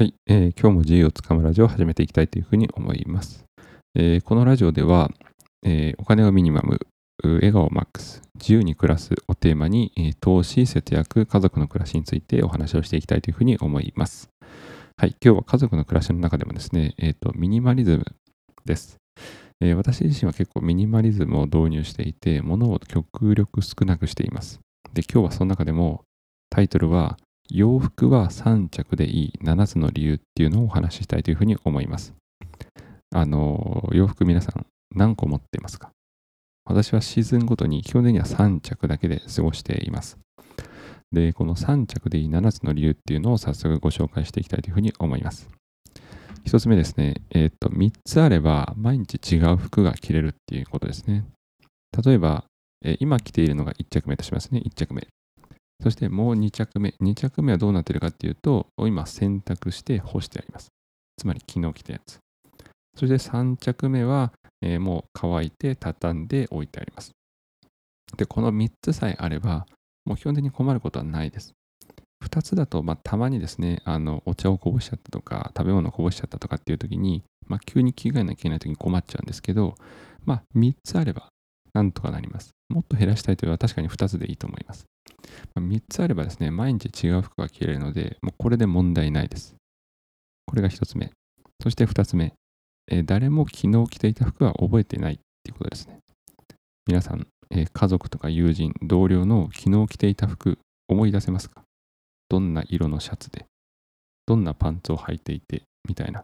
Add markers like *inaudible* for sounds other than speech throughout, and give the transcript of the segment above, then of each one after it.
はい、えー、今日も自由をつかむラジオを始めていきたいというふうに思います。えー、このラジオでは、えー、お金をミニマム、笑顔マックス、自由に暮らすをテーマに、えー、投資、節約、家族の暮らしについてお話をしていきたいというふうに思います。はい、今日は家族の暮らしの中でもですね、えーと、ミニマリズムです。えー、私自身は結構ミニマリズムを導入していて、物を極力少なくしています。で、今日はその中でもタイトルは洋服は3着でいい7つの理由っていうのをお話ししたいというふうに思います。あの、洋服皆さん何個持っていますか？私はシーズンごとに基本的には3着だけで過ごしています。で、この3着でいい7つの理由っていうのを早速ご紹介していきたいというふうに思います。1つ目ですね、えっ、ー、と、3つあれば毎日違う服が着れるっていうことですね。例えば、今着ているのが1着目としますね、1着目。そしてもう2着目。2着目はどうなってるかっていうと、今洗濯して干してあります。つまり昨日着たやつ。そして3着目は、えー、もう乾いて畳んで置いてあります。で、この3つさえあれば、もう基本的に困ることはないです。2つだと、まあ、たまにですね、あの、お茶をこぼしちゃったとか、食べ物をこぼしちゃったとかっていう時に、まあ、急に着替えなきゃいけない時に困っちゃうんですけど、まあ、3つあれば、なんとかなります。もっと減らしたいというのは確かに2つでいいと思います。ま、3つあればですね、毎日違う服が着れるので、もうこれで問題ないです。これが1つ目。そして2つ目、えー、誰も昨日着ていた服は覚えてないっていうことですね。皆さん、えー、家族とか友人、同僚の昨日着ていた服、思い出せますか？どんな色のシャツで、どんなパンツを履いていて、みたいな。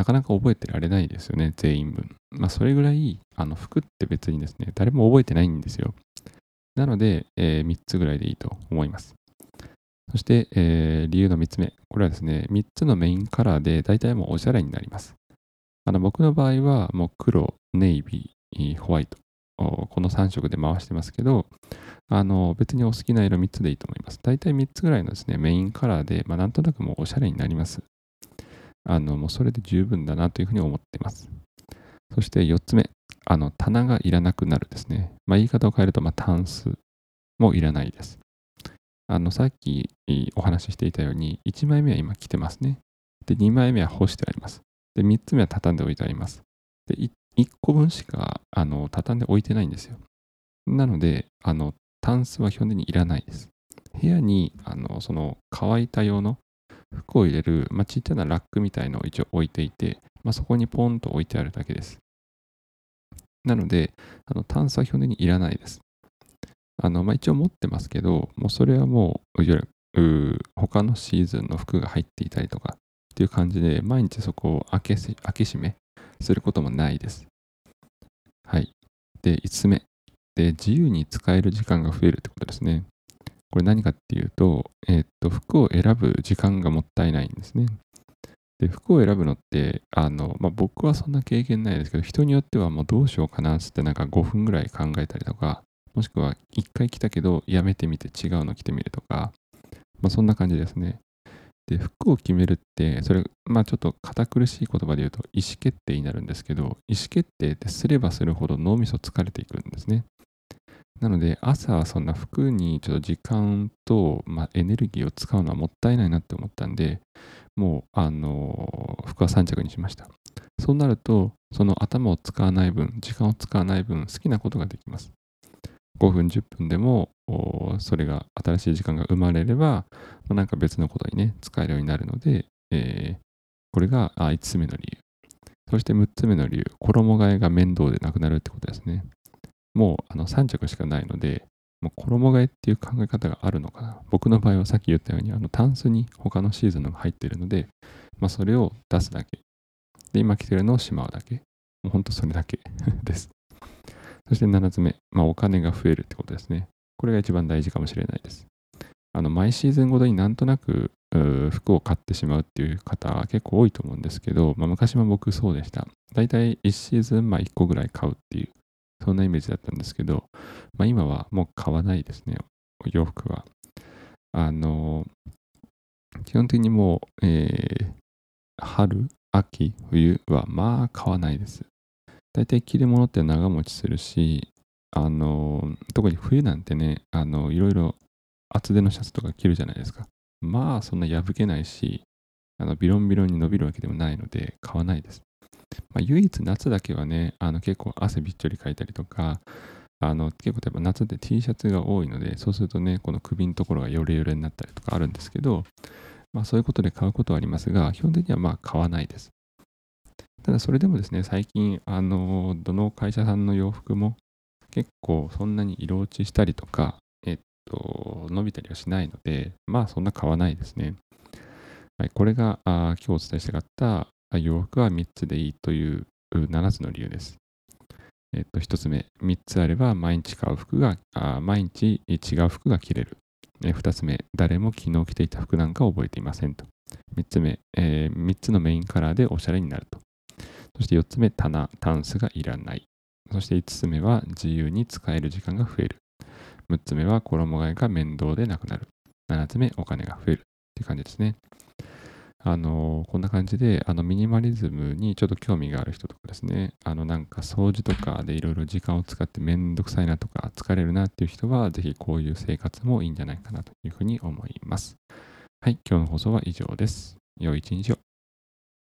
なかなか覚えてられないですよね、全員分。まあ、それぐらい、あの、服って別にですね、誰も覚えてないんですよ。なので、えー、3つぐらいでいいと思います。そして、えー、理由の3つ目。これはですね、3つのメインカラーで大体もうおしゃれになります。あの僕の場合はもう黒、ネイビー、ホワイト、この3色で回してますけど、あの別にお好きな色3つでいいと思います。大体3つぐらいのですね、メインカラーで、まあ、なんとなくもうおしゃれになります。あのもうそれで十分だなというふうに思っています。そして4つ目。あの、棚がいらなくなるですね。まあ、言い方を変えると、まあ、タンスもいらないです。あの、さっきお話ししていたように、1枚目は今着てますね。で、2枚目は干してあります。で、3つ目は畳んでおいてあります。で、1個分しか、あの、畳んでおいてないんですよ。なので、あの、タンスは基本的にいらないです。部屋に、あの、その、乾いた用の服を入れる、まあ、ちっちゃなラックみたいのを一応置いていて、まあ、そこにポンと置いてあるだけです。なので、あの炭素は基本的にいらないです。あのまあ、一応持ってますけど、もうそれはもう、いわゆる他のシーズンの服が入っていたりとかっていう感じで、毎日そこを開け開け閉めすることもないです。はい。で、5つ目。で、自由に使える時間が増えるってことですね。これ何かっていうと、えー、っと、服を選ぶ時間がもったいないんですね。で、服を選ぶのって、あの、まあ、僕はそんな経験ないですけど、人によってはもうどうしようかなってなんか5分ぐらい考えたりとか、もしくは1回着たけどやめてみて違うの着てみるとか、まあ、そんな感じですね。で、服を決めるって、それ、まあちょっと堅苦しい言葉で言うと意思決定になるんですけど、意思決定ってすればするほど脳みそ疲れていくんですね。なので、朝はそんな服にちょっと時間と、まあ、エネルギーを使うのはもったいないなって思ったんで、もう、あの、服は3着にしました。そうなると、その頭を使わない分、時間を使わない分、好きなことができます。5分、10分でも、それが新しい時間が生まれれば、まあ、なんか別のことにね、使えるようになるので、えー、これが5つ目の理由。そして6つ目の理由、衣替えが面倒でなくなるってことですね。もうあの3着しかないので、もう衣替えっていう考え方があるのかな。僕の場合はさっき言ったように、あのタンスに他のシーズンのが入っているので、まあ、それを出すだけ。で、今着てるのをしまうだけ。もうほんとそれだけ *laughs* です。そして7つ目、まあ、お金が増えるってことですね。これが一番大事かもしれないです。あの、毎シーズンごとになんとなく服を買ってしまうっていう方は結構多いと思うんですけど、まあ、昔も僕そうでした。だいたい1シーズンまあ1個ぐらい買うっていうそんなイメージだったんですけど、まあ、今はもう買わないですね、お洋服は。あの、基本的にもう、えー、春、秋、冬はまあ買わないです。大体着るものって長持ちするし、あの、特に冬なんてね、あの、いろいろ厚手のシャツとか着るじゃないですか。まあそんな破けないし、あのビロンビロンに伸びるわけでもないので買わないです。まあ、唯一夏だけはね、あの結構汗びっちょりかいたりとか、あの結構やっぱ夏って T シャツが多いので、そうするとね、この首のところがヨレヨレになったりとかあるんですけど、まあそういうことで買うことはありますが、基本的にはまあ買わないです。ただそれでもですね、最近、あの、どの会社さんの洋服も結構そんなに色落ちしたりとか、えっと、伸びたりはしないので、まあそんな買わないですね。はい、これがあ今日お伝えしたかった洋服は3つでいいという7つの理由です。えっと、1つ目、3つあれば毎日買う服が、毎日違う服が着れる。え2つ目、誰も昨日着ていた服なんか覚えていませんと。3つ目、えー、3つのメインカラーでおしゃれになると。そして4つ目、棚、タンスがいらない。そして5つ目は自由に使える時間が増える。6つ目は衣替えが面倒でなくなる。7つ目、お金が増える。っていう感じですね。あの、こんな感じで、あの、ミニマリズムにちょっと興味がある人とかですね、あの、なんか掃除とかでいろいろ時間を使ってめんどくさいなとか、疲れるなっていう人は、ぜひこういう生活もいいんじゃないかなというふうに思います。はい、今日の放送は以上です。良い一日を。